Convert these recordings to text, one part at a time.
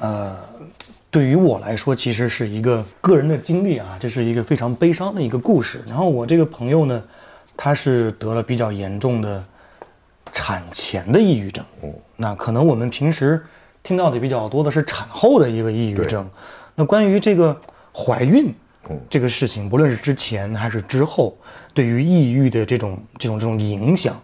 呃，对于我来说其实是一个个人的经历啊，这是一个非常悲伤的一个故事。然后我这个朋友呢，他是得了比较严重的产前的抑郁症。嗯，那可能我们平时听到的比较多的是产后的一个抑郁症。那关于这个怀孕，这个事情，不论是之前还是之后，对于抑郁的这种这种这种影响。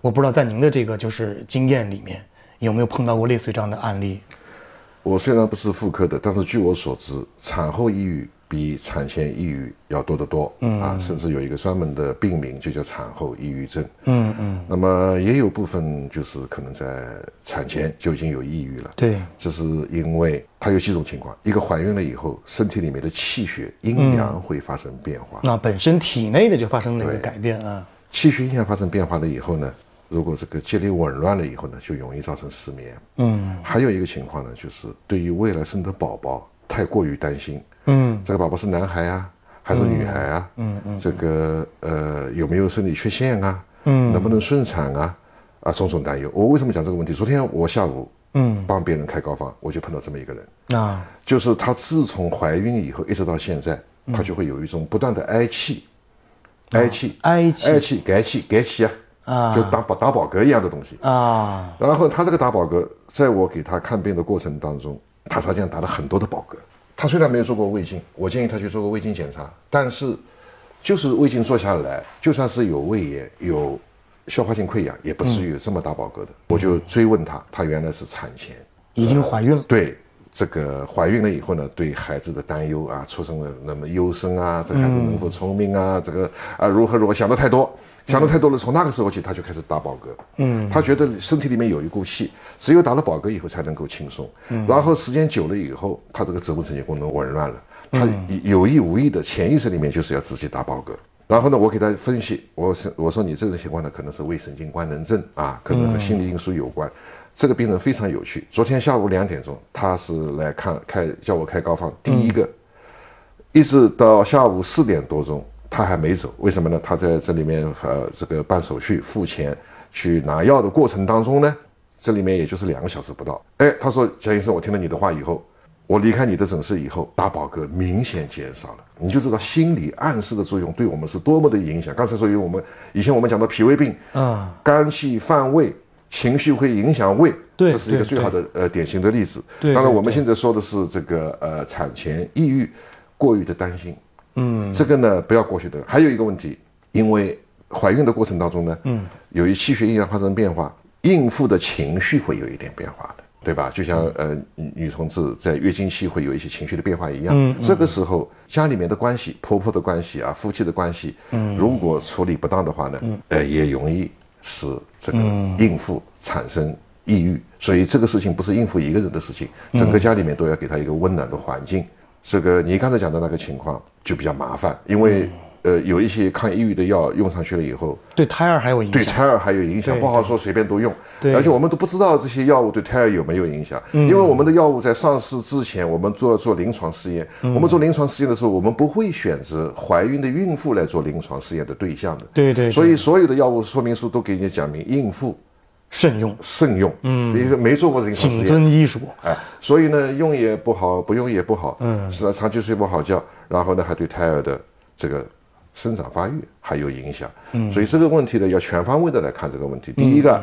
我不知道在您的这个就是经验里面有没有碰到过类似于这样的案例？我虽然不是妇科的，但是据我所知，产后抑郁比产前抑郁要多得多。嗯啊，甚至有一个专门的病名，就叫产后抑郁症。嗯嗯。那么也有部分就是可能在产前就已经有抑郁了。对。这是因为它有几种情况：一个怀孕了以后，身体里面的气血阴阳会发生变化。那本身体内的就发生了一个改变啊。气血阴阳发生变化了以后呢，如果这个节律紊乱了以后呢，就容易造成失眠。嗯，还有一个情况呢，就是对于未来生的宝宝太过于担心。嗯，这个宝宝是男孩啊，还是女孩啊？嗯嗯，这个呃有没有生理缺陷啊？嗯，能不能顺产啊？啊，种种担忧。我为什么讲这个问题？昨天我下午嗯帮别人开高方，我就碰到这么一个人啊，就是她自从怀孕以后一直到现在，她就会有一种不断的哀气。哀气，哀气，哀气，该气，该气啊！啊，就打宝打饱嗝一样的东西啊。然后他这个打饱嗝，在我给他看病的过程当中，他实际上打了很多的饱嗝。他虽然没有做过胃镜，我建议他去做个胃镜检查。但是，就是胃镜做下来，就算是有胃炎、有消化性溃疡，也不至于这么大饱嗝的。我就追问他，他原来是产前已经怀孕了。对。这个怀孕了以后呢，对孩子的担忧啊，出生的那么优生啊，这孩子能否聪明啊，这个啊如何如何想的太多，想的太多了。从那个时候起，他就开始打饱嗝。嗯，他觉得身体里面有一股气，只有打了饱嗝以后才能够轻松。嗯，然后时间久了以后，他这个植物神经功能紊乱了，他有意无意的潜意识里面就是要自己打饱嗝。然后呢，我给他分析，我是我说你这种情况呢，可能是胃神经官能症啊，可能和心理因素有关。这个病人非常有趣。昨天下午两点钟，他是来看开叫我开膏方，第一个，一直到下午四点多钟，他还没走。为什么呢？他在这里面呃这个办手续、付钱、去拿药的过程当中呢，这里面也就是两个小时不到。哎，他说蒋医生，我听了你的话以后，我离开你的诊室以后，打饱嗝明显减少了。你就知道心理暗示的作用对我们是多么的影响。刚才说有我们以前我们讲到脾胃病啊，肝气犯胃。情绪会影响胃，这是一个最好的呃典型的例子。当然，我们现在说的是这个呃产前抑郁，过于的担心。嗯，这个呢不要过去的。还有一个问题，因为怀孕的过程当中呢，嗯，由于气血阴阳发生变化，孕妇的情绪会有一点变化的，对吧？就像呃女同志在月经期会有一些情绪的变化一样。嗯，这个时候家里面的关系、婆婆的关系啊、夫妻的关系，嗯，如果处理不当的话呢，呃也容易。使这个孕妇产生抑郁，所以这个事情不是孕妇一个人的事情，整个家里面都要给她一个温暖的环境。这个你刚才讲的那个情况就比较麻烦，因为呃有一些抗抑郁的药用上去了以后，对胎儿还有影响，对胎儿还有影响，不好说随便都用。对，而且我们都不知道这些药物对胎儿有没有影响，因为我们的药物在上市之前，我们做做临床试验，我们做临床试验的时候，我们不会选择怀孕的孕妇来做临床试验的对象的。对对，所以所有的药物说明书都给你讲明孕妇。慎用，慎用，嗯，这个没做过临床试验，谨遵医嘱，哎，所以呢，用也不好，不用也不好，嗯，是啊，长期睡不好觉，然后呢，还对胎儿的这个生长发育还有影响，嗯，所以这个问题呢，要全方位的来看这个问题。第一个，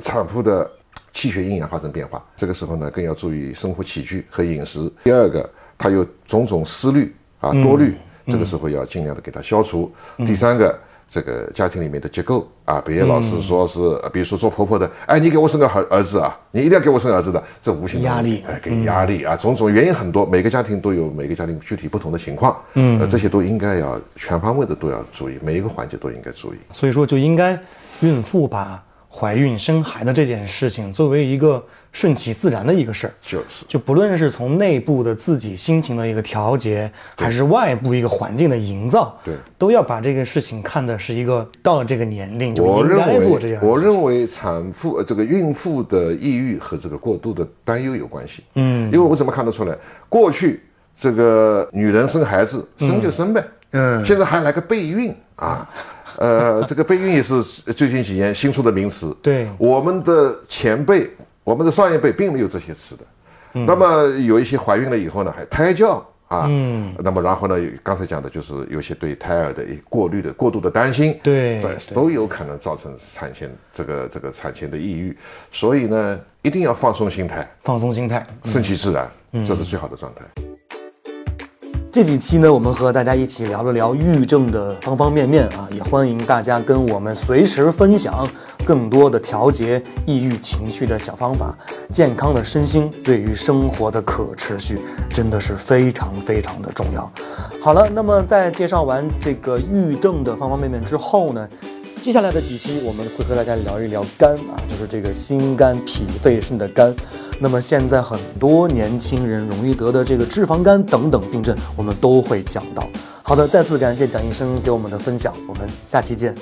产妇的气血阴阳发生变化，这个时候呢，更要注意生活起居和饮食。第二个，她有种种思虑啊，多虑，这个时候要尽量的给她消除。第三个。这个家庭里面的结构。啊，别老是说是，比如说做婆婆的，哎，你给我生个儿儿子啊，你一定要给我生儿子的，这无形压力，哎，给压力啊，种种原因很多，每个家庭都有每个家庭具体不同的情况，嗯，这些都应该要全方位的都要注意，每一个环节都应该注意。所以说，就应该孕妇把怀孕生孩的这件事情作为一个顺其自然的一个事儿。就是就不论是从内部的自己心情的一个调节，还是外部一个环境的营造，对都要把这个事情看的是一个到了这个年龄就应我该做这件事，我。认为产妇呃这个孕妇的抑郁和这个过度的担忧有关系。嗯，因为我怎么看得出来？过去这个女人生孩子生就生呗，嗯现在还来个备孕啊。呃，这个备孕也是最近几年新出的名词。对。我们的前辈，我们的上一辈并没有这些词的。那么有一些怀孕了以后呢，还胎教啊，嗯，那么然后呢，刚才讲的就是有些对胎儿的一过滤的过度的担心，对这都有可能造成产前这个这个产前的抑郁，所以呢，一定要放松心态，放松心态，顺其自然，这是最好的状态。这几期呢，我们和大家一起聊了聊抑郁症的方方面面啊，也欢迎大家跟我们随时分享更多的调节抑郁情绪的小方法。健康的身心对于生活的可持续真的是非常非常的重要。好了，那么在介绍完这个抑郁症的方方面面之后呢，接下来的几期我们会和大家聊一聊肝啊，就是这个心肝脾肺肾的肝。那么现在很多年轻人容易得的这个脂肪肝等等病症，我们都会讲到。好的，再次感谢蒋医生给我们的分享，我们下期见。